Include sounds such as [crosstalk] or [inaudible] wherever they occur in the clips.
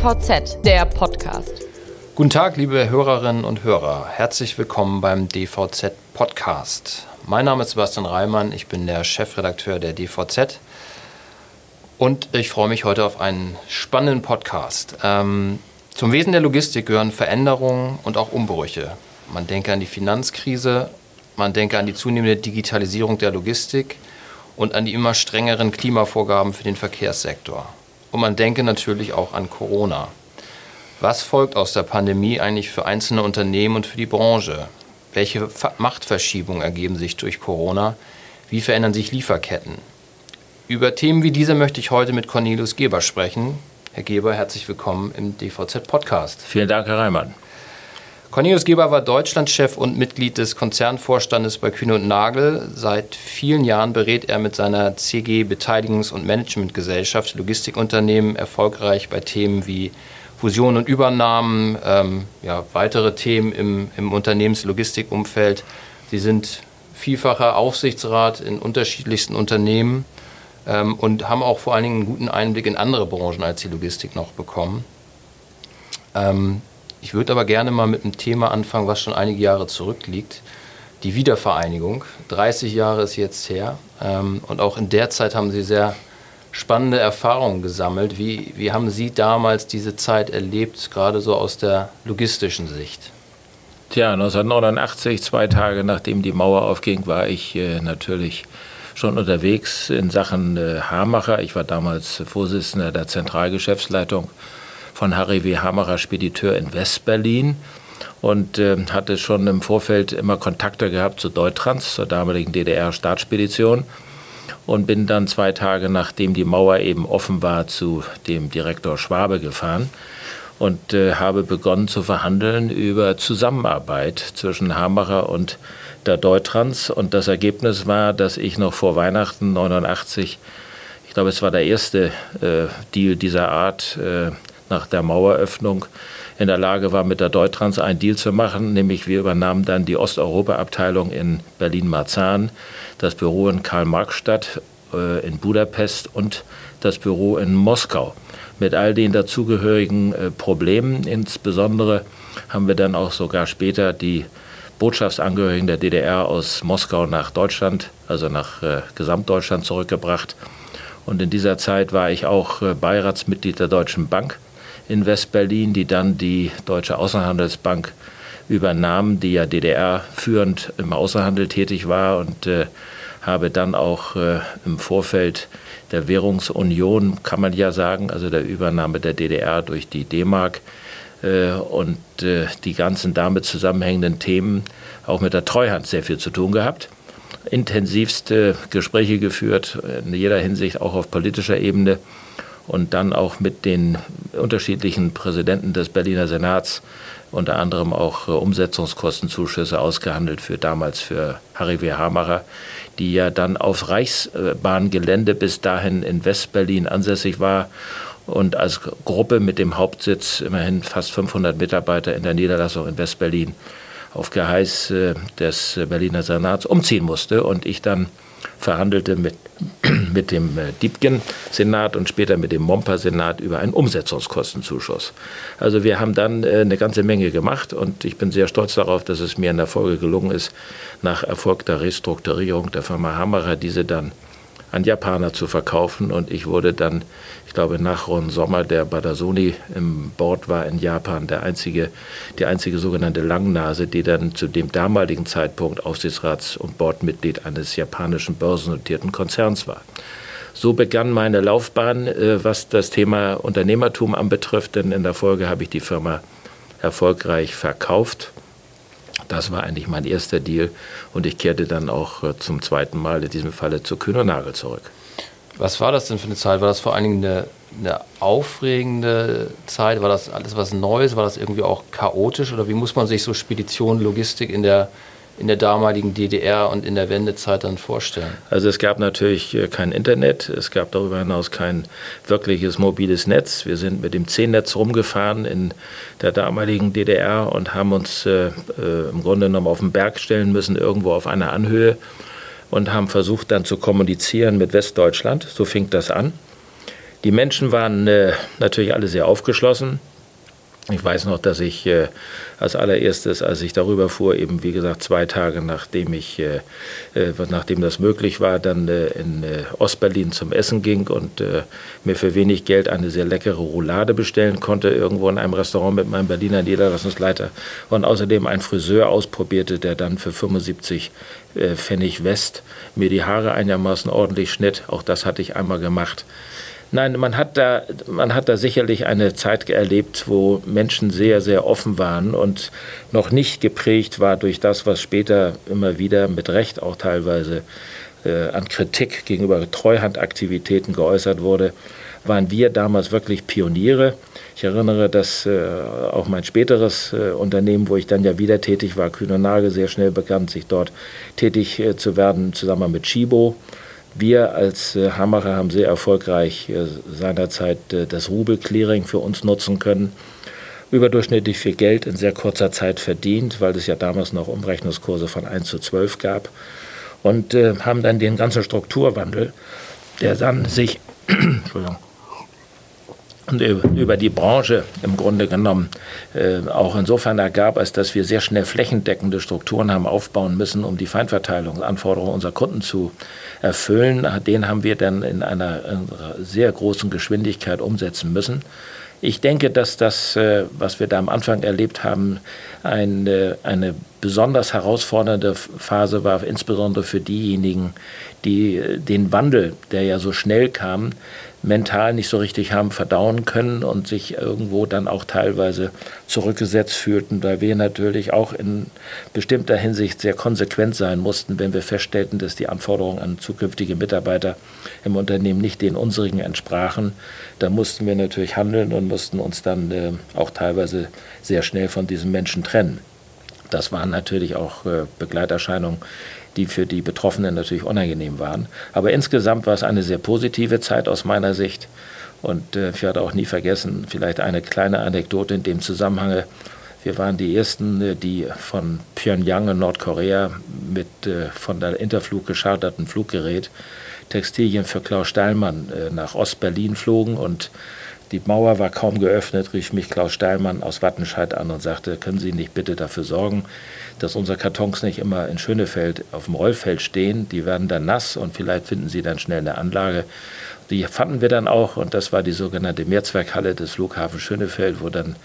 DVZ, der Podcast. Guten Tag, liebe Hörerinnen und Hörer. Herzlich willkommen beim DVZ Podcast. Mein Name ist Sebastian Reimann, ich bin der Chefredakteur der DVZ und ich freue mich heute auf einen spannenden Podcast. Ähm, zum Wesen der Logistik gehören Veränderungen und auch Umbrüche. Man denke an die Finanzkrise, man denke an die zunehmende Digitalisierung der Logistik und an die immer strengeren Klimavorgaben für den Verkehrssektor. Und man denke natürlich auch an Corona. Was folgt aus der Pandemie eigentlich für einzelne Unternehmen und für die Branche? Welche Machtverschiebungen ergeben sich durch Corona? Wie verändern sich Lieferketten? Über Themen wie diese möchte ich heute mit Cornelius Geber sprechen. Herr Geber, herzlich willkommen im DVZ-Podcast. Vielen Dank, Herr Reimann. Cornelius Geber war Deutschlandchef und Mitglied des Konzernvorstandes bei Kühne und Nagel. Seit vielen Jahren berät er mit seiner CG Beteiligungs- und Managementgesellschaft Logistikunternehmen erfolgreich bei Themen wie Fusionen und Übernahmen, ähm, ja, weitere Themen im, im Unternehmenslogistikumfeld. Sie sind vielfacher Aufsichtsrat in unterschiedlichsten Unternehmen ähm, und haben auch vor allen Dingen einen guten Einblick in andere Branchen als die Logistik noch bekommen. Ähm, ich würde aber gerne mal mit einem Thema anfangen, was schon einige Jahre zurückliegt. Die Wiedervereinigung. 30 Jahre ist jetzt her. Ähm, und auch in der Zeit haben Sie sehr spannende Erfahrungen gesammelt. Wie, wie haben Sie damals diese Zeit erlebt, gerade so aus der logistischen Sicht? Tja, 1989, zwei Tage nachdem die Mauer aufging, war ich äh, natürlich schon unterwegs in Sachen äh, Hamacher. Ich war damals Vorsitzender der Zentralgeschäftsleitung von Harry W. Hammerer Spediteur in Westberlin und äh, hatte schon im Vorfeld immer Kontakte gehabt zu Deutrans, zur damaligen DDR-Staatsspedition und bin dann zwei Tage nachdem die Mauer eben offen war zu dem Direktor Schwabe gefahren und äh, habe begonnen zu verhandeln über Zusammenarbeit zwischen Hamacher und der Deutrans und das Ergebnis war, dass ich noch vor Weihnachten 89 ich glaube, es war der erste äh, Deal dieser Art, äh, nach der Maueröffnung in der Lage war, mit der Deuttrans einen Deal zu machen, nämlich wir übernahmen dann die Osteuropa-Abteilung in Berlin-Marzahn, das Büro in Karl-Marx-Stadt, äh, in Budapest und das Büro in Moskau. Mit all den dazugehörigen äh, Problemen, insbesondere haben wir dann auch sogar später die Botschaftsangehörigen der DDR aus Moskau nach Deutschland, also nach äh, Gesamtdeutschland zurückgebracht. Und in dieser Zeit war ich auch Beiratsmitglied der Deutschen Bank in Westberlin, die dann die Deutsche Außenhandelsbank übernahm, die ja DDR führend im Außenhandel tätig war und äh, habe dann auch äh, im Vorfeld der Währungsunion, kann man ja sagen, also der Übernahme der DDR durch die D-Mark äh, und äh, die ganzen damit zusammenhängenden Themen auch mit der Treuhand sehr viel zu tun gehabt. Intensivste Gespräche geführt, in jeder Hinsicht auch auf politischer Ebene und dann auch mit den unterschiedlichen Präsidenten des Berliner Senats unter anderem auch äh, Umsetzungskostenzuschüsse ausgehandelt für damals für Harry W. Hamacher, die ja dann auf Reichsbahngelände bis dahin in Westberlin ansässig war und als Gruppe mit dem Hauptsitz immerhin fast 500 Mitarbeiter in der Niederlassung in Westberlin auf Geheiß äh, des Berliner Senats umziehen musste und ich dann verhandelte mit, [clears throat] mit dem äh, Diebken-Senat und später mit dem Momper-Senat über einen Umsetzungskostenzuschuss. Also wir haben dann äh, eine ganze Menge gemacht und ich bin sehr stolz darauf, dass es mir in der Folge gelungen ist, nach erfolgter Restrukturierung der Firma Hammerer diese dann an Japaner zu verkaufen. Und ich wurde dann, ich glaube, nach Ron Sommer, der bei der Sony im Board war in Japan, der einzige, die einzige sogenannte Langnase, die dann zu dem damaligen Zeitpunkt Aufsichtsrats- und Boardmitglied eines japanischen börsennotierten Konzerns war. So begann meine Laufbahn, äh, was das Thema Unternehmertum anbetrifft, denn in der Folge habe ich die Firma erfolgreich verkauft das war eigentlich mein erster Deal und ich kehrte dann auch äh, zum zweiten Mal in diesem Falle zu Kühner Nagel zurück. Was war das denn für eine Zeit? War das vor allen Dingen eine, eine, aufregende Zeit? War das alles was Neues? War das irgendwie auch chaotisch? Oder wie muss man sich so Spedition, Logistik in der in der damaligen DDR und in der Wendezeit dann vorstellen? Also es gab natürlich äh, kein Internet, es gab darüber hinaus kein wirkliches mobiles Netz. Wir sind mit dem C-Netz rumgefahren in der damaligen DDR und haben uns äh, äh, im Grunde genommen auf den Berg stellen müssen, irgendwo auf einer Anhöhe und haben versucht dann zu kommunizieren mit Westdeutschland. So fing das an. Die Menschen waren äh, natürlich alle sehr aufgeschlossen. Ich weiß noch, dass ich äh, als allererstes, als ich darüber fuhr, eben wie gesagt zwei Tage nachdem ich, äh, äh nachdem das möglich war, dann äh, in äh, Ostberlin zum Essen ging und äh, mir für wenig Geld eine sehr leckere Roulade bestellen konnte, irgendwo in einem Restaurant mit meinem Berliner Niederlassungsleiter und außerdem einen Friseur ausprobierte, der dann für 75 Pfennig West mir die Haare einigermaßen ordentlich schnitt. Auch das hatte ich einmal gemacht. Nein, man hat, da, man hat da sicherlich eine Zeit erlebt, wo Menschen sehr, sehr offen waren und noch nicht geprägt war durch das, was später immer wieder mit Recht auch teilweise äh, an Kritik gegenüber Treuhandaktivitäten geäußert wurde, waren wir damals wirklich Pioniere. Ich erinnere, dass äh, auch mein späteres äh, Unternehmen, wo ich dann ja wieder tätig war, Kühn und Nagel, sehr schnell bekannt, sich dort tätig äh, zu werden, zusammen mit Chibo. Wir als äh, haben sehr erfolgreich äh, seinerzeit äh, das Rubel-Clearing für uns nutzen können. Überdurchschnittlich viel Geld in sehr kurzer Zeit verdient, weil es ja damals noch Umrechnungskurse von 1 zu 12 gab. Und äh, haben dann den ganzen Strukturwandel, der dann sich [clears throat] über die Branche im Grunde genommen äh, auch insofern ergab, als dass wir sehr schnell flächendeckende Strukturen haben aufbauen müssen, um die Feinverteilungsanforderungen unserer Kunden zu erfüllen. Den haben wir dann in einer, in einer sehr großen Geschwindigkeit umsetzen müssen. Ich denke, dass das, äh, was wir da am Anfang erlebt haben, eine, eine besonders herausfordernde Phase war, insbesondere für diejenigen, die äh, den Wandel, der ja so schnell kam, mental nicht so richtig haben verdauen können und sich irgendwo dann auch teilweise zurückgesetzt fühlten, weil wir natürlich auch in bestimmter Hinsicht sehr konsequent sein mussten, wenn wir feststellten, dass die Anforderungen an zukünftige Mitarbeiter im Unternehmen nicht den unsrigen entsprachen. Da mussten wir natürlich handeln und mussten uns dann äh, auch teilweise sehr schnell von diesen Menschen trennen. Das waren natürlich auch äh, Begleiterscheinungen, die für die Betroffenen natürlich unangenehm waren. Aber insgesamt war es eine sehr positive Zeit aus meiner Sicht. Und äh, ich werde auch nie vergessen, vielleicht eine kleine Anekdote in dem Zusammenhang. Wir waren die Ersten, äh, die von Pyongyang in Nordkorea mit äh, von der Interflug gescharterten Fluggerät Textilien für Klaus Steilmann äh, nach Ostberlin flogen und die Mauer war kaum geöffnet, rief mich Klaus Steilmann aus Wattenscheid an und sagte, können Sie nicht bitte dafür sorgen, dass unsere Kartons nicht immer in Schönefeld auf dem Rollfeld stehen. Die werden dann nass und vielleicht finden Sie dann schnell eine Anlage. Die fanden wir dann auch und das war die sogenannte Mehrzweckhalle des Flughafens Schönefeld, wo dann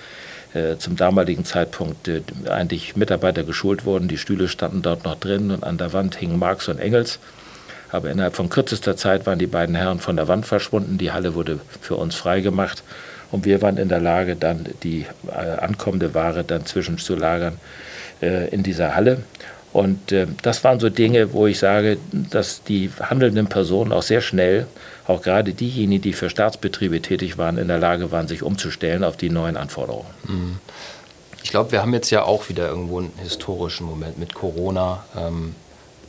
äh, zum damaligen Zeitpunkt äh, eigentlich Mitarbeiter geschult wurden. Die Stühle standen dort noch drin und an der Wand hingen Marx und Engels. Aber innerhalb von kürzester Zeit waren die beiden Herren von der Wand verschwunden. Die Halle wurde für uns freigemacht und wir waren in der Lage, dann die äh, ankommende Ware dann zwischenzulagern äh, in dieser Halle. Und äh, das waren so Dinge, wo ich sage, dass die handelnden Personen auch sehr schnell, auch gerade diejenigen, die für Staatsbetriebe tätig waren, in der Lage waren, sich umzustellen auf die neuen Anforderungen. Mhm. Ich glaube, wir haben jetzt ja auch wieder irgendwo einen historischen Moment mit Corona. Ähm,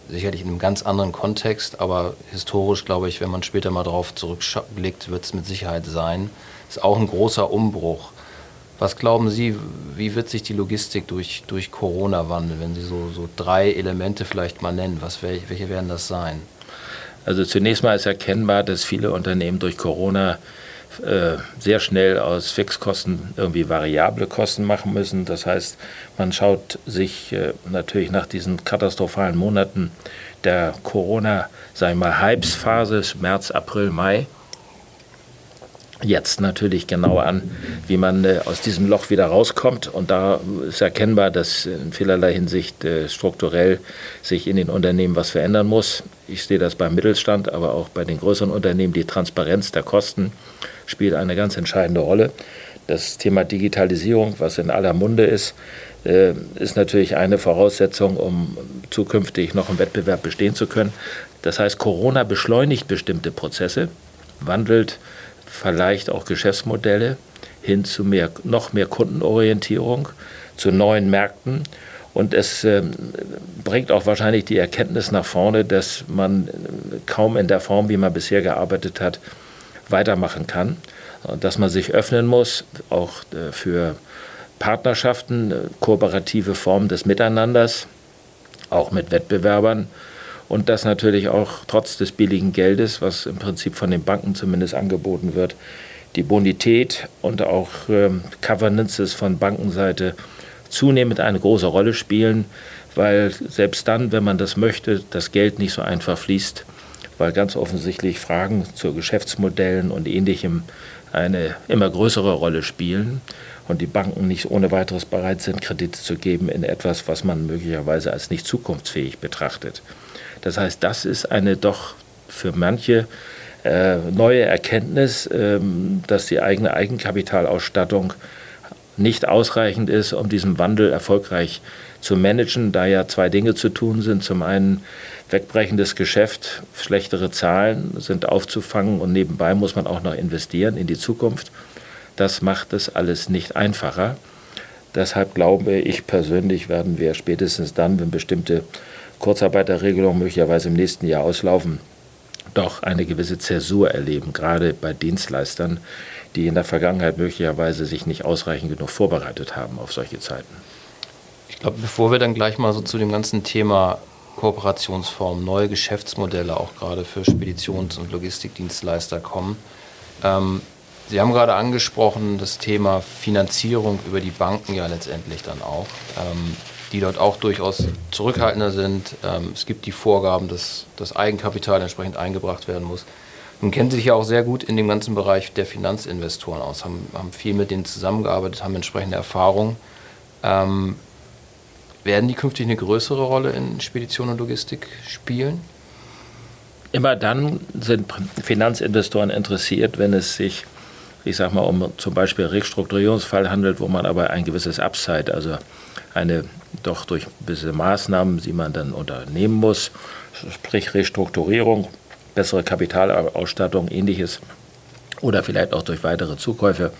sicherlich in einem ganz anderen Kontext, aber historisch, glaube ich, wenn man später mal darauf zurückblickt, wird es mit Sicherheit sein. Ist auch ein großer Umbruch. Was glauben Sie, wie wird sich die Logistik durch, durch Corona wandeln, wenn Sie so, so drei Elemente vielleicht mal nennen? Was, welche werden das sein? Also zunächst mal ist erkennbar, dass viele Unternehmen durch Corona äh, sehr schnell aus Fixkosten irgendwie variable Kosten machen müssen. Das heißt, man schaut sich äh, natürlich nach diesen katastrophalen Monaten der Corona, wir mal, Hypes-Phase, März, April, Mai, jetzt natürlich genau an, wie man äh, aus diesem Loch wieder rauskommt. Und da ist erkennbar, dass in vielerlei Hinsicht strukturell sich in den Unternehmen was verändern muss. Ich sehe das beim Mittelstand, aber auch bei den größeren Unternehmen. Die Transparenz der Kosten spielt eine ganz entscheidende Rolle. Das Thema Digitalisierung, was in aller Munde ist, äh, ist natürlich eine Voraussetzung, um zukünftig noch im Wettbewerb bestehen zu können. Das heißt, Corona beschleunigt bestimmte Prozesse, wandelt vielleicht auch Geschäftsmodelle hin zu mehr, noch mehr Kundenorientierung, zu neuen Märkten. Und es äh, bringt auch wahrscheinlich die Erkenntnis nach vorne, dass man kaum in der Form, wie man bisher gearbeitet hat, weitermachen kann. Dass man sich öffnen muss, auch äh, für Partnerschaften, äh, kooperative Formen des Miteinanders, auch mit Wettbewerbern und das natürlich auch trotz des billigen Geldes, was im Prinzip von den Banken zumindest angeboten wird, die Bonität und auch ähm, Covenances von Bankenseite zunehmend eine große Rolle spielen, weil selbst dann, wenn man das möchte, das Geld nicht so einfach fließt, weil ganz offensichtlich Fragen zu Geschäftsmodellen und ähnlichem eine immer größere Rolle spielen und die Banken nicht ohne weiteres bereit sind, Kredite zu geben in etwas, was man möglicherweise als nicht zukunftsfähig betrachtet. Das heißt, das ist eine doch für manche äh, neue Erkenntnis, äh, dass die eigene Eigenkapitalausstattung nicht ausreichend ist, um diesen Wandel erfolgreich zu managen, da ja zwei Dinge zu tun sind. Zum einen wegbrechendes Geschäft, schlechtere Zahlen sind aufzufangen und nebenbei muss man auch noch investieren in die Zukunft. Das macht es alles nicht einfacher. Deshalb glaube ich persönlich, werden wir spätestens dann, wenn bestimmte Kurzarbeiterregelungen möglicherweise im nächsten Jahr auslaufen, doch eine gewisse Zäsur erleben, gerade bei Dienstleistern, die in der Vergangenheit möglicherweise sich nicht ausreichend genug vorbereitet haben auf solche Zeiten. Ich glaube, bevor wir dann gleich mal so zu dem ganzen Thema Kooperationsformen, neue Geschäftsmodelle auch gerade für Speditions- und Logistikdienstleister kommen, ähm, Sie haben gerade angesprochen das Thema Finanzierung über die Banken ja letztendlich dann auch, ähm, die dort auch durchaus zurückhaltender sind. Ähm, es gibt die Vorgaben, dass das Eigenkapital entsprechend eingebracht werden muss. Nun kennen Sie sich ja auch sehr gut in dem ganzen Bereich der Finanzinvestoren aus, haben, haben viel mit denen zusammengearbeitet, haben entsprechende Erfahrung. Ähm, werden die künftig eine größere Rolle in Spedition und Logistik spielen? Immer dann sind Finanzinvestoren interessiert, wenn es sich ich sage mal, um zum Beispiel Restrukturierungsfall handelt, wo man aber ein gewisses Upside, also eine doch durch gewisse Maßnahmen, die man dann unternehmen muss, sprich Restrukturierung, bessere Kapitalausstattung, ähnliches, oder vielleicht auch durch weitere Zukäufe,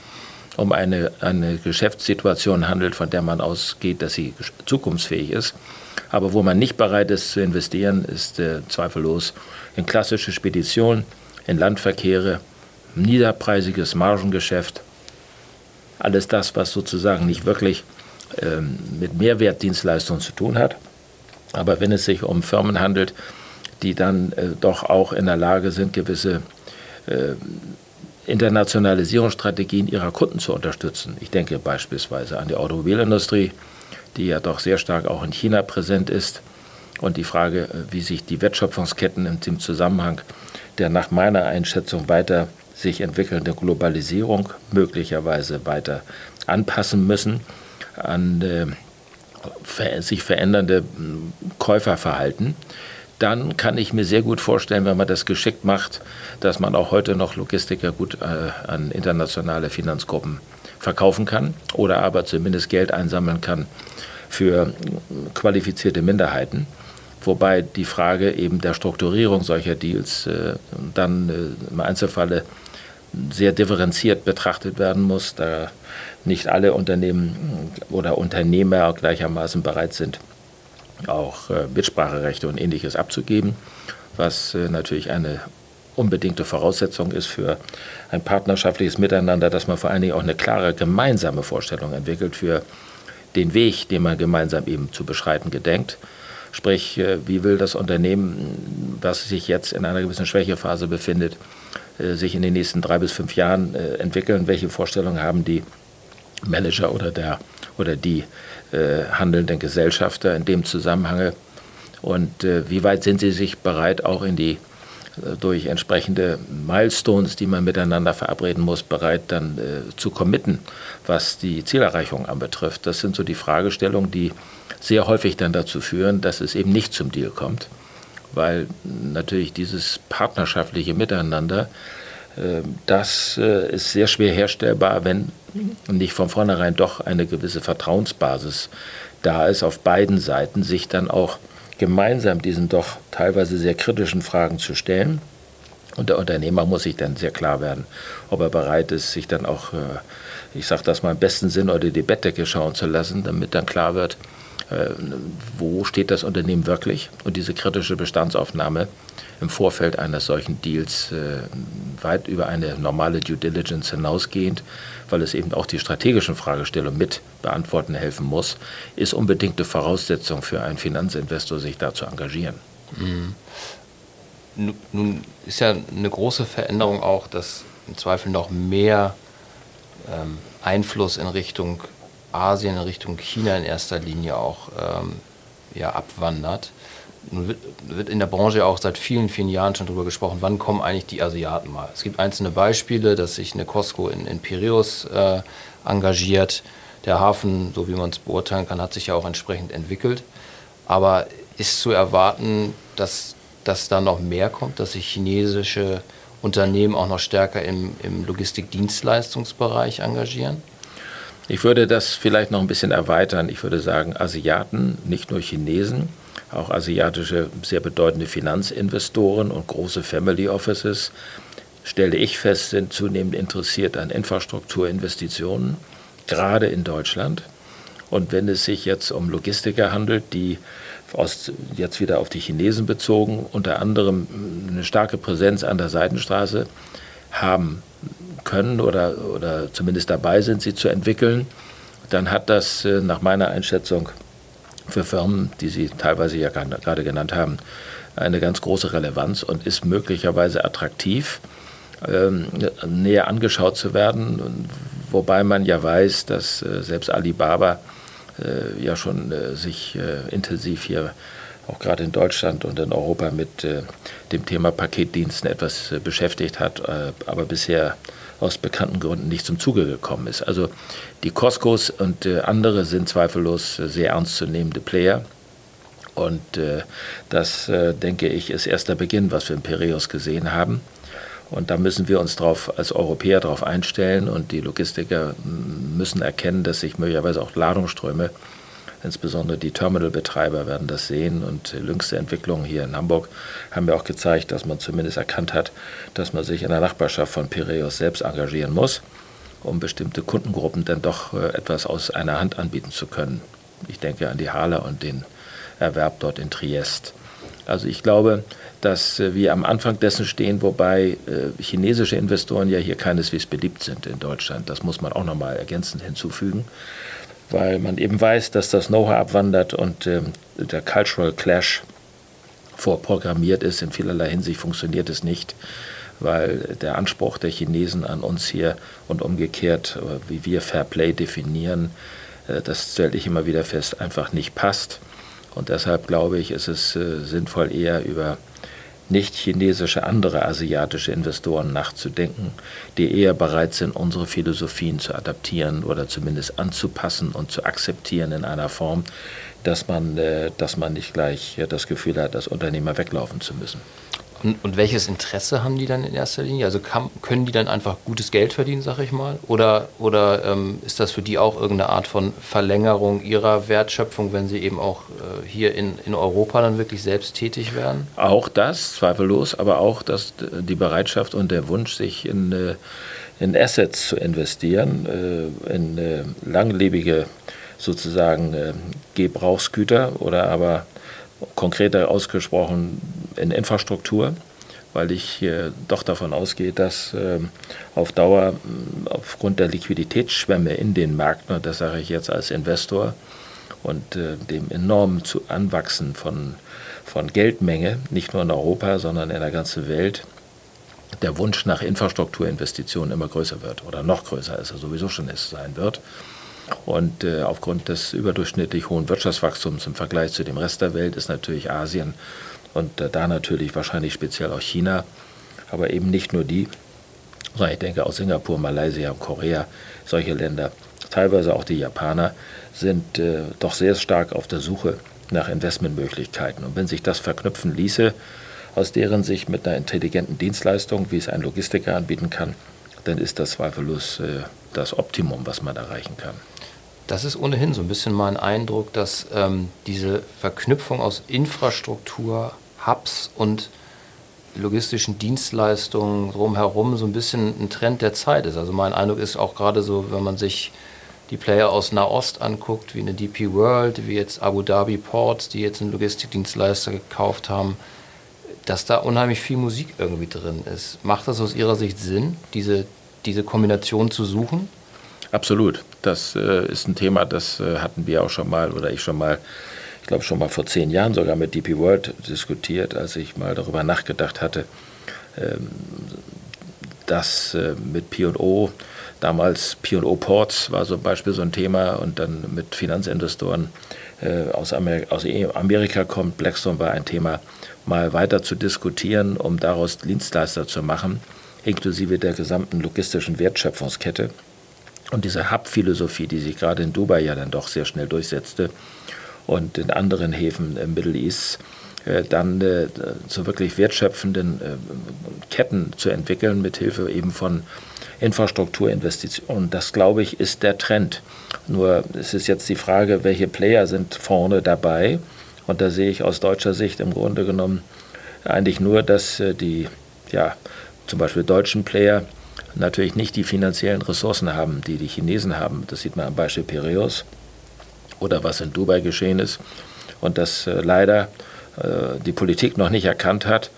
um eine, eine Geschäftssituation handelt, von der man ausgeht, dass sie zukunftsfähig ist. Aber wo man nicht bereit ist zu investieren, ist äh, zweifellos in klassische Speditionen, in Landverkehre, niederpreisiges Margengeschäft, alles das, was sozusagen nicht wirklich ähm, mit Mehrwertdienstleistungen zu tun hat. Aber wenn es sich um Firmen handelt, die dann äh, doch auch in der Lage sind, gewisse äh, Internationalisierungsstrategien ihrer Kunden zu unterstützen. Ich denke beispielsweise an die Automobilindustrie, die ja doch sehr stark auch in China präsent ist. Und die Frage, äh, wie sich die Wertschöpfungsketten im Zusammenhang der nach meiner Einschätzung weiter sich entwickelnde Globalisierung möglicherweise weiter anpassen müssen an äh, sich verändernde hm, Käuferverhalten, dann kann ich mir sehr gut vorstellen, wenn man das geschickt macht, dass man auch heute noch Logistiker gut äh, an internationale Finanzgruppen verkaufen kann oder aber zumindest Geld einsammeln kann für qualifizierte Minderheiten. Wobei die Frage eben der Strukturierung solcher Deals äh, dann äh, im Einzelfalle sehr differenziert betrachtet werden muss, da nicht alle Unternehmen oder Unternehmer gleichermaßen bereit sind, auch äh, Mitspracherechte und ähnliches abzugeben, was äh, natürlich eine unbedingte Voraussetzung ist für ein partnerschaftliches Miteinander, dass man vor allen Dingen auch eine klare gemeinsame Vorstellung entwickelt für den Weg, den man gemeinsam eben zu beschreiten gedenkt. Sprich, äh, wie will das Unternehmen, das sich jetzt in einer gewissen Schwächephase befindet, äh, sich in den nächsten drei bis fünf Jahren äh, entwickeln? Welche Vorstellungen haben die Manager oder, der, oder die handelnden Gesellschafter in dem Zusammenhang? Und äh, wie weit sind sie sich bereit, auch in die äh, durch entsprechende Milestones, die man miteinander verabreden muss, bereit dann äh, zu committen, was die Zielerreichung anbetrifft? Das sind so die Fragestellungen, die sehr häufig dann dazu führen, dass es eben nicht zum Deal kommt weil natürlich dieses partnerschaftliche Miteinander, äh, das äh, ist sehr schwer herstellbar, wenn nicht von vornherein doch eine gewisse Vertrauensbasis da ist, auf beiden Seiten sich dann auch gemeinsam diesen doch teilweise sehr kritischen Fragen zu stellen. Und der Unternehmer muss sich dann sehr klar werden, ob er bereit ist, sich dann auch, äh, ich sage das mal im besten Sinn, oder die Bettdecke schauen zu lassen, damit dann klar wird, äh, wo steht das Unternehmen wirklich und diese kritische Bestandsaufnahme im Vorfeld eines solchen Deals äh, weit über eine normale Due Diligence hinausgehend, weil es eben auch die strategischen Fragestellungen mit beantworten helfen muss, ist unbedingte Voraussetzung für einen Finanzinvestor, sich da zu engagieren. Mhm. Nun ist ja eine große Veränderung auch, dass im Zweifel noch mehr ähm, Einfluss in Richtung Asien, in Richtung China in erster Linie auch ähm, ja, abwandert. Nun wird, in der Branche auch seit vielen, vielen Jahren schon darüber gesprochen, wann kommen eigentlich die Asiaten mal. Es gibt einzelne Beispiele, dass sich eine Costco in, in Piräus äh, engagiert. Der Hafen, so wie man es beurteilen kann, hat sich ja auch entsprechend entwickelt. Aber ist zu erwarten, dass, dass da noch mehr kommt, dass sich chinesische Unternehmen auch noch stärker im, im Logistikdienstleistungsbereich engagieren? Ich würde das vielleicht noch ein bisschen erweitern. Ich würde sagen, Asiaten, nicht nur Chinesen, auch asiatische sehr bedeutende Finanzinvestoren und große Family Offices, stelle ich fest, sind zunehmend interessiert an Infrastrukturinvestitionen, gerade in Deutschland. Und wenn es sich jetzt um Logistiker handelt, die aus, jetzt wieder auf die Chinesen bezogen, unter anderem eine starke Präsenz an der Seitenstraße haben können oder, oder zumindest dabei sind, sie zu entwickeln, dann hat das äh, nach meiner Einschätzung für Firmen, die Sie teilweise ja gerade genannt haben, eine ganz große Relevanz und ist möglicherweise attraktiv, ähm, näher angeschaut zu werden. Wobei man ja weiß, dass äh, selbst Alibaba äh, ja schon äh, sich intensiv hier auch gerade in Deutschland und in Europa mit dem Thema Paketdiensten etwas beschäftigt hat, aber bisher aus bekannten Gründen nicht zum Zuge gekommen ist. Also die Costcos und andere sind zweifellos sehr ernstzunehmende Player. Und das, denke ich, ist erst der Beginn, was wir in Piraeus gesehen haben. Und da müssen wir uns drauf, als Europäer darauf einstellen und die Logistiker müssen erkennen, dass sich möglicherweise auch Ladungsströme, insbesondere die Terminalbetreiber werden das sehen und jüngste Entwicklungen hier in Hamburg haben ja auch gezeigt, dass man zumindest erkannt hat, dass man sich in der Nachbarschaft von Piraeus selbst engagieren muss, um bestimmte Kundengruppen dann doch äh, etwas aus einer Hand anbieten zu können. Ich denke an die Hala und den Erwerb dort in Triest. Also ich glaube, dass äh, wir am Anfang dessen stehen, wobei äh, chinesische Investoren ja hier keineswegs beliebt sind in Deutschland. Das muss man auch nochmal ergänzend hinzufügen, weil man eben weiß, dass das Know-how abwandert und ähm, der Cultural Clash vorprogrammiert ist. In vielerlei Hinsicht funktioniert es nicht, weil der Anspruch der Chinesen an uns hier und umgekehrt, äh, wie wir Fair Play definieren, das stelle ich immer wieder fest, einfach nicht passt. Und deshalb glaube ich, ist es sinnvoll, eher über nicht-chinesische andere asiatische Investoren nachzudenken, die eher bereit sind, unsere Philosophien zu adaptieren oder zumindest anzupassen und zu akzeptieren in einer Form, dass man, äh, dass man nicht gleich das Gefühl hat, als Unternehmer weglaufen zu müssen. Und, und, welches Interesse haben die dann in erster Linie? Also kann, können die dann einfach gutes Geld verdienen, sag ich mal? Oder, oder ähm, ist das für die auch irgendeine Art von Verlängerung ihrer Wertschöpfung, wenn sie eben auch äh, hier in, in Europa dann wirklich selbst tätig werden? Auch das, zweifellos, aber auch das, die Bereitschaft und der Wunsch, sich in, äh, in Assets zu investieren, äh, in äh, langlebige sozusagen Gebrauchsgüter oder aber konkreter ausgesprochen in Infrastruktur, weil ich äh, doch davon ausgehe, dass äh, auf Dauer aufgrund der Liquiditätsschwämme in den Märkten, und das sage ich jetzt als Investor, und äh, dem enormen Anwachsen von, von Geldmenge, nicht nur in Europa, sondern in der ganzen Welt, der Wunsch nach Infrastrukturinvestitionen immer größer wird oder noch größer, als er sowieso schon ist, sein wird. Und äh, aufgrund des überdurchschnittlich hohen Wirtschaftswachstums im Vergleich zu dem Rest der Welt ist natürlich Asien und äh, da natürlich wahrscheinlich speziell auch China, aber eben nicht nur die, sondern ich denke auch Singapur, Malaysia und Korea, solche Länder, teilweise auch die Japaner, sind äh, doch sehr stark auf der Suche nach Investmentmöglichkeiten. Und wenn sich das verknüpfen ließe, aus deren Sicht mit einer intelligenten Dienstleistung, wie es ein Logistiker anbieten kann, dann ist das zweifellos äh, das Optimum, was man erreichen kann. Das ist ohnehin so ein bisschen mein Eindruck, dass ähm, diese Verknüpfung aus Infrastruktur, Hubs und logistischen Dienstleistungen drumherum so ein bisschen ein Trend der Zeit ist. Also mein Eindruck ist auch gerade so, wenn man sich die Player aus Nahost anguckt, wie eine DP World, wie jetzt Abu Dhabi Ports, die jetzt einen Logistikdienstleister gekauft haben, dass da unheimlich viel Musik irgendwie drin ist. Macht das aus Ihrer Sicht Sinn, diese, diese Kombination zu suchen? Absolut. Das äh, ist ein Thema, das äh, hatten wir auch schon mal oder ich schon mal ich glaube schon mal vor zehn Jahren sogar mit DP World diskutiert, als ich mal darüber nachgedacht hatte, ähm, dass äh, mit P&O damals P&O Ports war zum Beispiel so ein Thema und dann mit Finanzinvestoren äh, aus, Amerika, aus Amerika kommt, Blackstone war ein Thema, mal weiter zu diskutieren, um daraus Dienstleister zu machen, inklusive der gesamten logistischen Wertschöpfungskette. Und diese Hub-Philosophie, die sich gerade in Dubai ja dann doch sehr schnell durchsetzte und in anderen Häfen im Middle East, äh, dann äh, zu wirklich wertschöpfenden äh, Ketten zu entwickeln, mit Hilfe eben von Infrastrukturinvestitionen. Das, glaube ich, ist der Trend. Nur es ist jetzt die Frage, welche Player sind vorne dabei. Und da sehe ich aus deutscher Sicht im Grunde genommen eigentlich nur, dass die, ja, zum Beispiel deutschen Player natürlich nicht die finanziellen Ressourcen haben, die die Chinesen haben. Das sieht man am Beispiel Piraeus oder was in Dubai geschehen ist. Und dass leider äh, die Politik noch nicht erkannt hat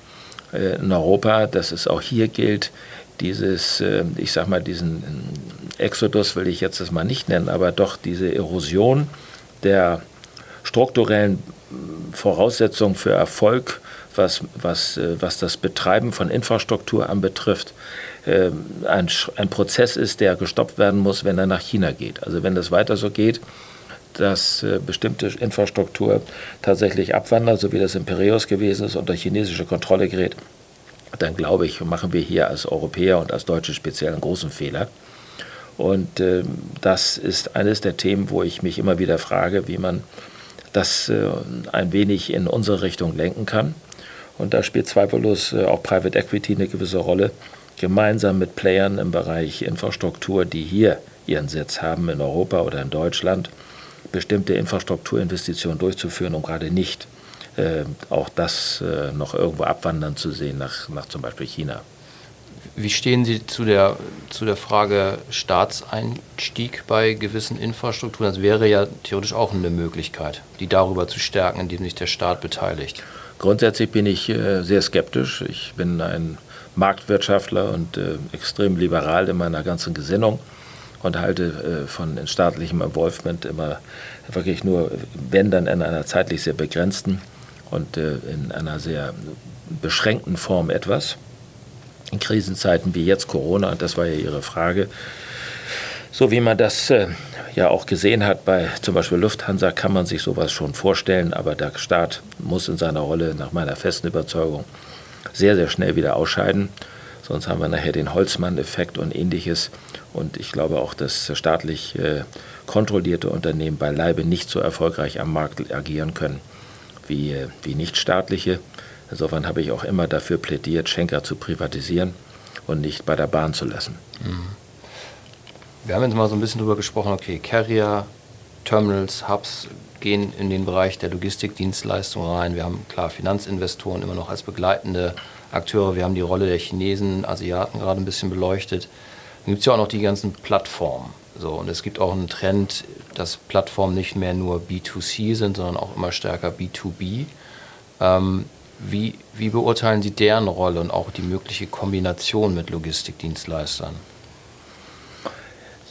äh, in Europa, dass es auch hier gilt, dieses, äh, ich sag mal, diesen Exodus will ich jetzt das mal nicht nennen, aber doch diese Erosion der strukturellen Voraussetzungen für Erfolg, was, was, was das Betreiben von Infrastruktur anbetrifft, ein, ein Prozess ist, der gestoppt werden muss, wenn er nach China geht. Also wenn das weiter so geht, dass äh, bestimmte Infrastruktur tatsächlich abwandert, so wie das in Piraeus gewesen ist, unter chinesische Kontrolle gerät, dann glaube ich, machen wir hier als Europäer und als Deutsche speziell einen großen Fehler. Und äh, das ist eines der Themen, wo ich mich immer wieder frage, wie man das äh, ein wenig in unsere Richtung lenken kann. Und da spielt zweifellos äh, auch Private Equity eine gewisse Rolle, gemeinsam mit Playern im Bereich Infrastruktur, die hier ihren Sitz haben in Europa oder in Deutschland, bestimmte Infrastrukturinvestitionen durchzuführen, um gerade nicht äh, auch das äh, noch irgendwo abwandern zu sehen nach, nach zum Beispiel China. Wie stehen Sie zu der, zu der Frage Staatseinstieg bei gewissen Infrastrukturen? Das wäre ja theoretisch auch eine Möglichkeit, die darüber zu stärken, indem sich der Staat beteiligt. Grundsätzlich bin ich äh, sehr skeptisch. Ich bin ein Marktwirtschaftler und äh, extrem liberal in meiner ganzen Gesinnung und halte äh, von staatlichem Involvement immer wirklich nur, wenn dann in einer zeitlich sehr begrenzten und äh, in einer sehr beschränkten Form etwas. In Krisenzeiten wie jetzt Corona, und das war ja Ihre Frage, so wie man das äh, ja auch gesehen hat bei zum Beispiel Lufthansa, kann man sich sowas schon vorstellen, aber der Staat muss in seiner Rolle nach meiner festen Überzeugung sehr, sehr schnell wieder ausscheiden. Sonst haben wir nachher den Holzmann-Effekt und ähnliches. Und ich glaube auch, dass staatlich äh, kontrollierte Unternehmen beileibe nicht so erfolgreich am Markt agieren können wie, äh, wie nichtstaatliche. Insofern habe ich auch immer dafür plädiert, Schenker zu privatisieren und nicht bei der Bahn zu lassen. Mhm. Wir haben jetzt mal so ein bisschen darüber gesprochen, okay, Carrier, Terminals, Hubs gehen in den Bereich der Logistikdienstleistungen rein. Wir haben klar Finanzinvestoren immer noch als begleitende Akteure. Wir haben die Rolle der Chinesen, Asiaten gerade ein bisschen beleuchtet. Dann gibt es ja auch noch die ganzen Plattformen. So, und es gibt auch einen Trend, dass Plattformen nicht mehr nur B2C sind, sondern auch immer stärker B2B. Ähm, wie, wie beurteilen Sie deren Rolle und auch die mögliche Kombination mit Logistikdienstleistern?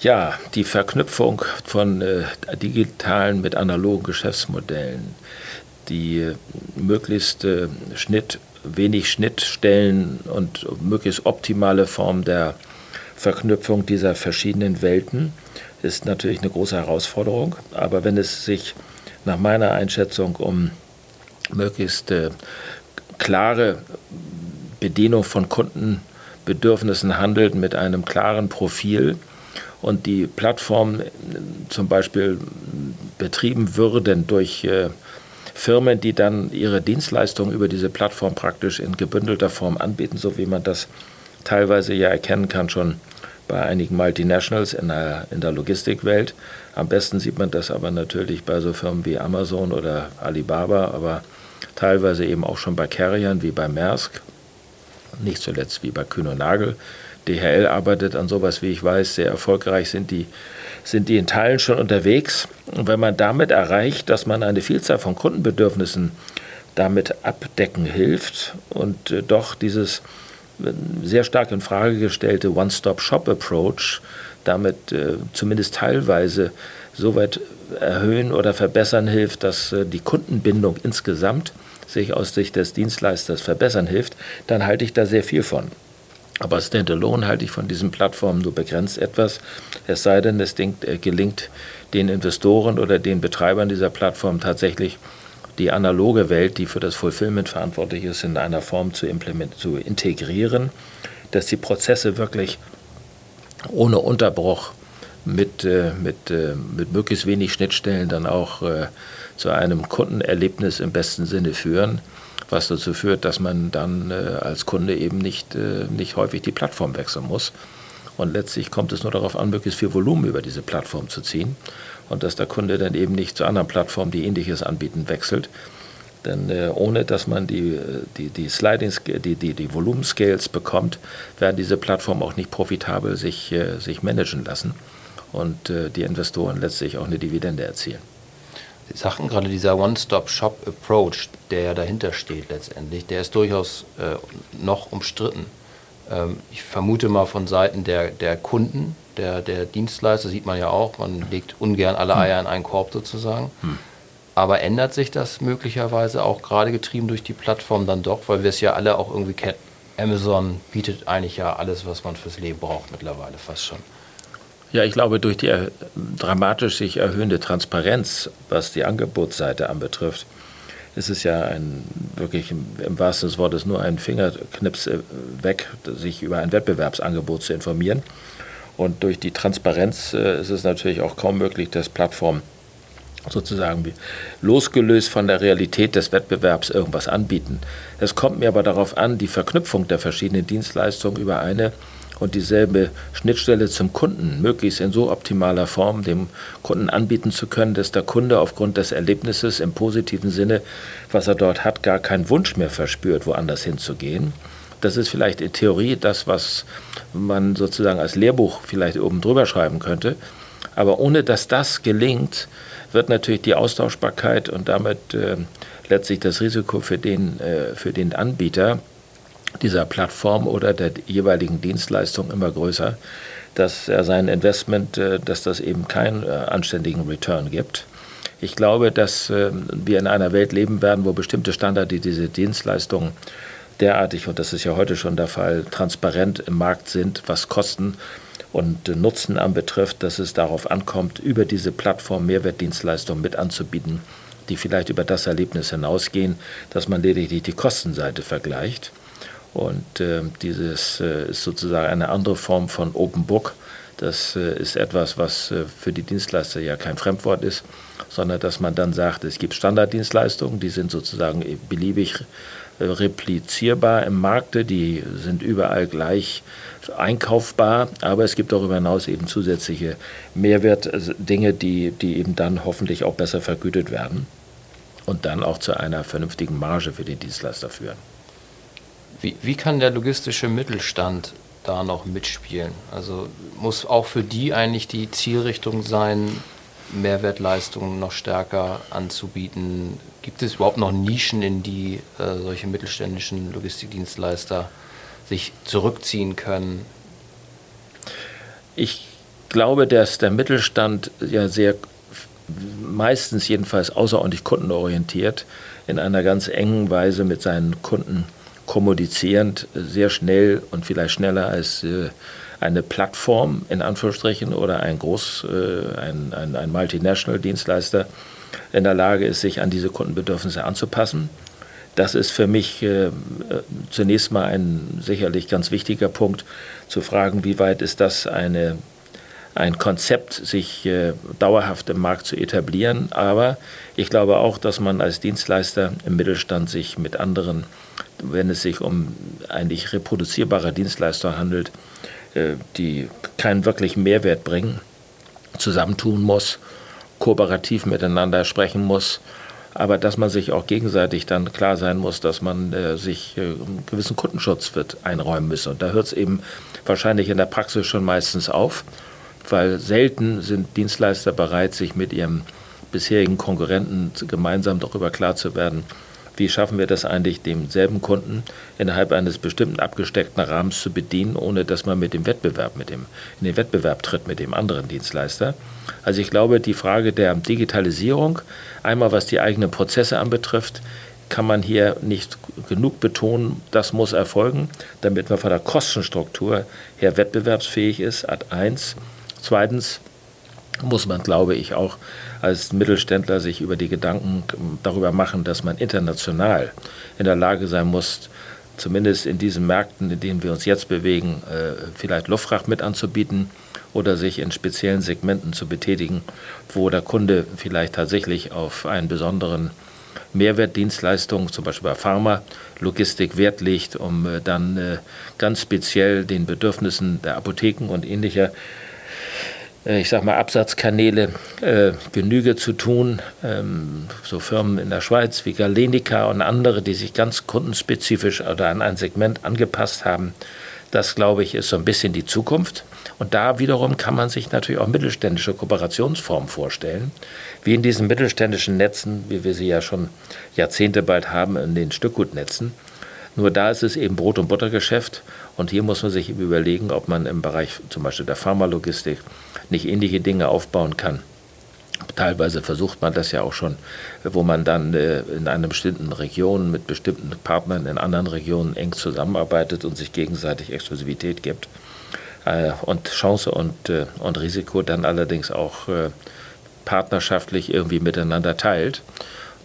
Ja, die Verknüpfung von äh, digitalen mit analogen Geschäftsmodellen, die äh, möglichst äh, Schnitt wenig Schnittstellen und möglichst optimale Form der Verknüpfung dieser verschiedenen Welten ist natürlich eine große Herausforderung. Aber wenn es sich nach meiner Einschätzung um möglichst äh, klare Bedienung von Kundenbedürfnissen handelt mit einem klaren Profil und die Plattform zum Beispiel betrieben würden durch äh, Firmen, die dann ihre Dienstleistungen über diese Plattform praktisch in gebündelter Form anbieten, so wie man das teilweise ja erkennen kann schon bei einigen Multinationals in der, in der Logistikwelt. Am besten sieht man das aber natürlich bei so Firmen wie Amazon oder Alibaba, aber teilweise eben auch schon bei Carriern wie bei Maersk, nicht zuletzt wie bei Kühn und Nagel. DHL arbeitet an sowas, wie ich weiß, sehr erfolgreich sind die sind die in Teilen schon unterwegs. Und wenn man damit erreicht, dass man eine Vielzahl von Kundenbedürfnissen damit abdecken hilft und äh, doch dieses äh, sehr stark in Frage gestellte One-Stop-Shop-Approach damit äh, zumindest teilweise so weit erhöhen oder verbessern hilft, dass äh, die Kundenbindung insgesamt sich aus Sicht des Dienstleisters verbessern hilft, dann halte ich da sehr viel von. Aber Standalone halte ich von diesen Plattformen nur begrenzt etwas, es sei denn, es äh, gelingt den Investoren oder den Betreibern dieser Plattform tatsächlich die analoge Welt, die für das Fulfillment verantwortlich ist, in einer Form zu, zu integrieren, dass die Prozesse wirklich ohne Unterbruch mit, äh, mit, äh, mit möglichst wenig Schnittstellen dann auch zu einem Kundenerlebnis im besten Sinne führen, was dazu führt, dass man dann als Kunde eben nicht, nicht häufig die Plattform wechseln muss. Und letztlich kommt es nur darauf an, möglichst viel Volumen über diese Plattform zu ziehen und dass der Kunde dann eben nicht zu anderen Plattformen, die ähnliches anbieten, wechselt. Denn äh, ohne dass man die, die, die Sliding, die, die, die Volumenscales bekommt, werden diese Plattformen auch nicht profitabel sich, äh, sich managen lassen und äh, die Investoren letztlich auch eine Dividende erzielen. Sie sagten gerade, dieser One-Stop-Shop-Approach, der ja dahinter steht letztendlich, der ist durchaus äh, noch umstritten. Ähm, ich vermute mal von Seiten der, der Kunden, der, der Dienstleister, sieht man ja auch, man legt ungern alle hm. Eier in einen Korb sozusagen. Hm. Aber ändert sich das möglicherweise auch gerade getrieben durch die Plattform dann doch, weil wir es ja alle auch irgendwie kennen. Amazon bietet eigentlich ja alles, was man fürs Leben braucht mittlerweile fast schon. Ja, ich glaube, durch die dramatisch sich erhöhende Transparenz, was die Angebotsseite anbetrifft, ist es ja ein wirklich im, im wahrsten des Wortes nur ein Fingerknips äh, weg, sich über ein Wettbewerbsangebot zu informieren. Und durch die Transparenz äh, ist es natürlich auch kaum möglich, dass Plattformen sozusagen losgelöst von der Realität des Wettbewerbs irgendwas anbieten. Es kommt mir aber darauf an, die Verknüpfung der verschiedenen Dienstleistungen über eine und dieselbe Schnittstelle zum Kunden möglichst in so optimaler Form dem Kunden anbieten zu können, dass der Kunde aufgrund des Erlebnisses im positiven Sinne, was er dort hat, gar keinen Wunsch mehr verspürt, woanders hinzugehen. Das ist vielleicht in Theorie das, was man sozusagen als Lehrbuch vielleicht oben drüber schreiben könnte. Aber ohne dass das gelingt, wird natürlich die Austauschbarkeit und damit äh, letztlich das Risiko für den, äh, für den Anbieter dieser Plattform oder der jeweiligen Dienstleistung immer größer, dass er sein Investment, äh, dass das eben keinen äh, anständigen Return gibt. Ich glaube, dass äh, wir in einer Welt leben werden, wo bestimmte Standards, die diese Dienstleistungen derartig, und das ist ja heute schon der Fall, transparent im Markt sind, was Kosten und Nutzen anbetrifft, dass es darauf ankommt, über diese Plattform Mehrwertdienstleistungen mit anzubieten, die vielleicht über das Erlebnis hinausgehen, dass man lediglich die Kostenseite vergleicht. Und äh, dieses äh, ist sozusagen eine andere Form von Open Book. Das äh, ist etwas, was äh, für die Dienstleister ja kein Fremdwort ist, sondern dass man dann sagt, es gibt Standarddienstleistungen, die sind sozusagen beliebig äh, replizierbar im Markte, die sind überall gleich einkaufbar, aber es gibt darüber hinaus eben zusätzliche Mehrwertdinge, die, die eben dann hoffentlich auch besser vergütet werden und dann auch zu einer vernünftigen Marge für den Dienstleister führen. Wie, wie kann der logistische Mittelstand da noch mitspielen? Also muss auch für die eigentlich die Zielrichtung sein, Mehrwertleistungen noch stärker anzubieten? Gibt es überhaupt noch Nischen, in die äh, solche mittelständischen Logistikdienstleister sich zurückziehen können? Ich glaube, dass der Mittelstand ja sehr meistens jedenfalls außerordentlich kundenorientiert in einer ganz engen Weise mit seinen Kunden kommunizierend sehr schnell und vielleicht schneller als äh, eine Plattform in Anführungsstrichen oder ein Groß, äh, ein, ein, ein Multinational-Dienstleister in der Lage ist, sich an diese Kundenbedürfnisse anzupassen. Das ist für mich äh, zunächst mal ein sicherlich ganz wichtiger Punkt, zu fragen, wie weit ist das eine, ein Konzept, sich äh, dauerhaft im Markt zu etablieren. Aber ich glaube auch, dass man als Dienstleister im Mittelstand sich mit anderen, wenn es sich um eigentlich reproduzierbare Dienstleister handelt, äh, die keinen wirklichen Mehrwert bringen, zusammentun muss, kooperativ miteinander sprechen muss, aber dass man sich auch gegenseitig dann klar sein muss, dass man äh, sich äh, einen gewissen Kundenschutz wird einräumen müssen. Und da hört es eben wahrscheinlich in der Praxis schon meistens auf, weil selten sind Dienstleister bereit, sich mit ihrem bisherigen Konkurrenten gemeinsam darüber klar zu werden, wie schaffen wir das eigentlich, demselben Kunden innerhalb eines bestimmten abgesteckten Rahmens zu bedienen, ohne dass man mit dem Wettbewerb, mit dem, in den Wettbewerb tritt mit dem anderen Dienstleister. Also ich glaube, die Frage der Digitalisierung, einmal was die eigenen Prozesse anbetrifft, kann man hier nicht genug betonen, das muss erfolgen, damit man von der Kostenstruktur her wettbewerbsfähig ist, Ad 1. Zweitens muss man, glaube ich, auch als Mittelständler sich über die Gedanken darüber machen, dass man international in der Lage sein muss, zumindest in diesen Märkten, in denen wir uns jetzt bewegen, äh, vielleicht Luftfracht mit anzubieten oder sich in speziellen Segmenten zu betätigen, wo der Kunde vielleicht tatsächlich auf einen besonderen Mehrwertdienstleistung, zum Beispiel bei Pharma, Logistik Wert legt, um äh, dann äh, ganz speziell den Bedürfnissen der Apotheken und ähnlicher äh, ich sag mal, Absatzkanäle äh, Genüge zu tun. Ähm, so Firmen in der Schweiz wie Galenica und andere, die sich ganz kundenspezifisch oder an ein Segment angepasst haben. Das, glaube ich, ist so ein bisschen die Zukunft. Und da wiederum kann man sich natürlich auch mittelständische Kooperationsformen vorstellen, wie in diesen mittelständischen Netzen, wie wir sie ja schon Jahrzehnte bald haben, in den Stückgutnetzen. Nur da ist es eben Brot- und Buttergeschäft. Und hier muss man sich überlegen, ob man im Bereich zum Beispiel der Pharmalogistik nicht ähnliche Dinge aufbauen kann. Teilweise versucht man das ja auch schon, wo man dann äh, in einer bestimmten Region mit bestimmten Partnern in anderen Regionen eng zusammenarbeitet und sich gegenseitig Exklusivität gibt. Äh, und Chance und, äh, und Risiko dann allerdings auch partnerschaftlich irgendwie miteinander teilt.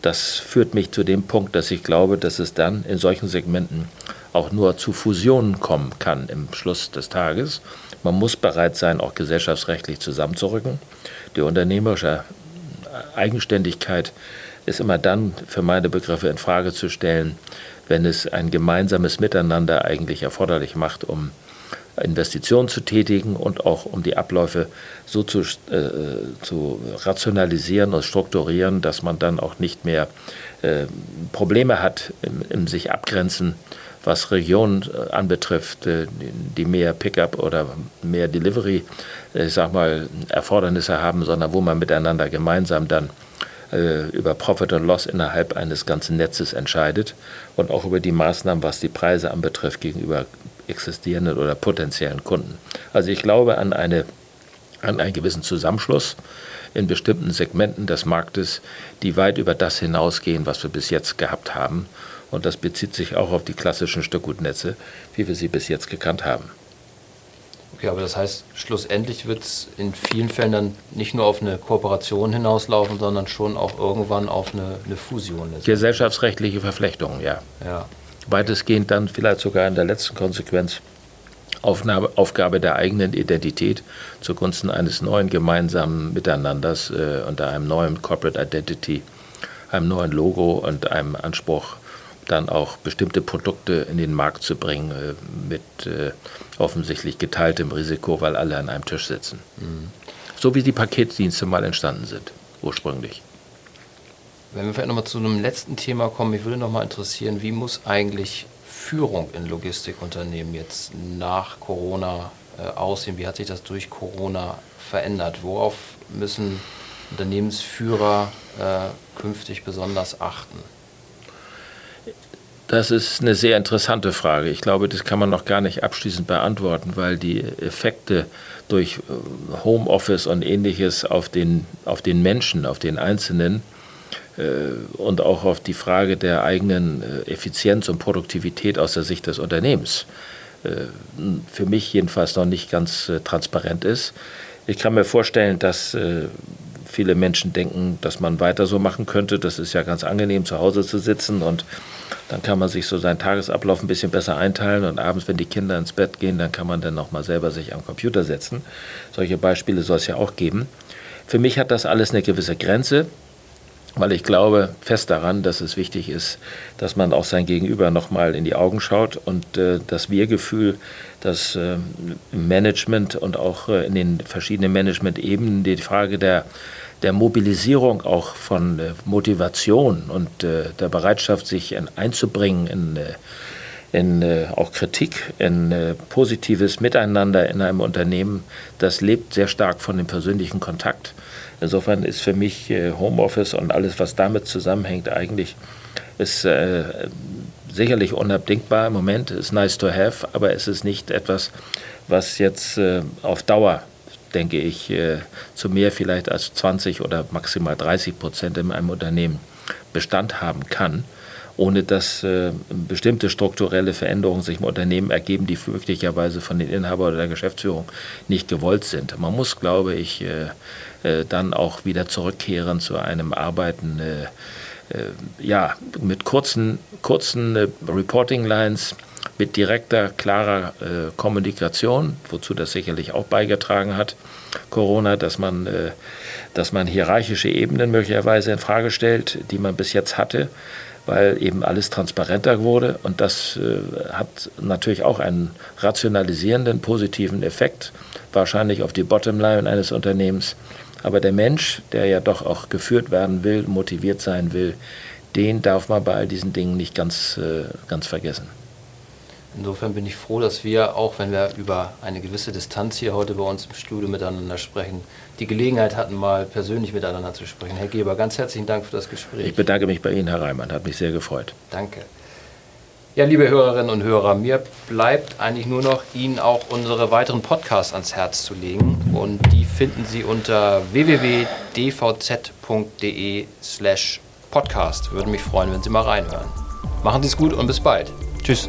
Das führt mich zu dem Punkt, dass ich glaube, dass es dann in solchen Segmenten auch nur zu Fusionen kommen kann im Schluss des Tages. Man muss bereit sein, auch gesellschaftsrechtlich zusammenzurücken. Die unternehmerische Eigenständigkeit ist immer dann für meine Begriffe in Frage zu stellen, wenn es ein gemeinsames Miteinander eigentlich erforderlich macht, um Investitionen zu tätigen und auch um die Abläufe so zu, äh, zu rationalisieren und strukturieren, dass man dann auch nicht mehr äh, Probleme hat im, im sich abgrenzen was Regionen äh, anbetrifft, äh, die mehr Pickup oder mehr Delivery, äh, ich sag mal, Erfordernisse haben, sondern wo man miteinander gemeinsam dann über Profit und Loss innerhalb eines ganzen Netzes entscheidet und auch über die Maßnahmen, was die Preise anbetrifft, gegenüber existierenden oder potenziellen Kunden. Also ich glaube an, eine, an einen gewissen Zusammenschluss in bestimmten Segmenten des Marktes, die weit über das hinausgehen, was wir bis jetzt gehabt haben. Und das bezieht sich auch auf die klassischen Stückgutnetze, wie wir sie bis jetzt gekannt haben. Okay, aber das heißt, schlussendlich wird es in vielen Fällen dann nicht nur auf eine Kooperation hinauslaufen, sondern schon auch irgendwann auf eine, eine Fusion. Gesellschaftsrechtliche Verflechtungen, ja. ja. Weitestgehend dann vielleicht sogar in der letzten Konsequenz Aufnahme, Aufgabe der eigenen Identität zugunsten eines neuen gemeinsamen Miteinanders äh, unter einem neuen Corporate Identity, einem neuen Logo und einem Anspruch dann auch bestimmte Produkte in den Markt zu bringen äh, mit äh, offensichtlich geteiltem Risiko, weil alle an einem Tisch sitzen. Mhm. So wie die Paketdienste mal entstanden sind, ursprünglich. Wenn wir vielleicht nochmal zu einem letzten Thema kommen, mich würde nochmal interessieren, wie muss eigentlich Führung in Logistikunternehmen jetzt nach Corona äh, aussehen? Wie hat sich das durch Corona verändert? Worauf müssen Unternehmensführer äh, künftig besonders achten? Das ist eine sehr interessante Frage. Ich glaube, das kann man noch gar nicht abschließend beantworten, weil die Effekte durch äh, Homeoffice und ähnliches auf den, auf den Menschen, auf den Einzelnen äh, und auch auf die Frage der eigenen äh, Effizienz und Produktivität aus der Sicht des Unternehmens für mich jedenfalls noch nicht ganz transparent ist. Ich kann mir vorstellen, dass viele Menschen denken, dass man weiter so machen könnte. Das ist ja ganz angenehm, zu Hause zu sitzen und dann kann man sich so seinen Tagesablauf ein bisschen besser einteilen und abends, wenn die Kinder ins Bett gehen, dann kann man dann nochmal selber sich am Computer setzen. Solche Beispiele soll es ja auch geben. Für mich hat das alles eine gewisse Grenze, weil ich glaube fest daran, dass es wichtig ist, dass man auch sein Gegenüber nochmal in die Augen schaut und äh, das Wir-Gefühl, das äh, Management und auch äh, in den verschiedenen Management-Ebenen die Frage der der Mobilisierung auch von äh, Motivation und äh, der Bereitschaft, sich einzubringen in, äh, in auch Kritik, in positives Miteinander in einem Unternehmen, das lebt sehr stark von dem persönlichen Kontakt. Insofern ist für mich Homeoffice und alles, was damit zusammenhängt, eigentlich ist äh, sicherlich unabdingbar im Moment, ist nice to have, aber es ist nicht etwas, was jetzt äh, auf Dauer, denke ich, äh, zu mehr vielleicht als 20 oder maximal 30 Prozent in einem Unternehmen Bestand haben kann ohne dass äh, bestimmte strukturelle Veränderungen sich im Unternehmen ergeben, die möglicherweise von den Inhabern oder der Geschäftsführung nicht gewollt sind. Man muss, glaube ich, äh, dann auch wieder zurückkehren zu einem Arbeiten ja, mit kurzen, kurzen äh, Reporting-Lines, mit direkter, klarer Kommunikation, wozu das sicherlich auch beigetragen hat, Corona, dass man, dass man hierarchische Ebenen möglicherweise in Frage stellt, die man bis jetzt hatte weil eben alles transparenter wurde. Und das äh, hat natürlich auch einen rationalisierenden, positiven Effekt, wahrscheinlich auf die Bottomline eines Unternehmens. Aber der Mensch, der ja doch auch geführt werden will, motiviert sein will, den darf man bei all diesen Dingen nicht ganz, äh, ganz vergessen. Insofern bin ich froh, dass wir, auch wenn wir über eine gewisse Distanz hier heute bei uns im Studio miteinander sprechen, die Gelegenheit hatten, mal persönlich miteinander zu sprechen. Herr Geber, ganz herzlichen Dank für das Gespräch. Ich bedanke mich bei Ihnen, Herr Reimann, hat mich sehr gefreut. Danke. Ja, liebe Hörerinnen und Hörer, mir bleibt eigentlich nur noch, Ihnen auch unsere weiteren Podcasts ans Herz zu legen. Und die finden Sie unter www.dvz.de slash podcast. Würde mich freuen, wenn Sie mal reinhören. Machen Sie es gut und bis bald. Tschüss.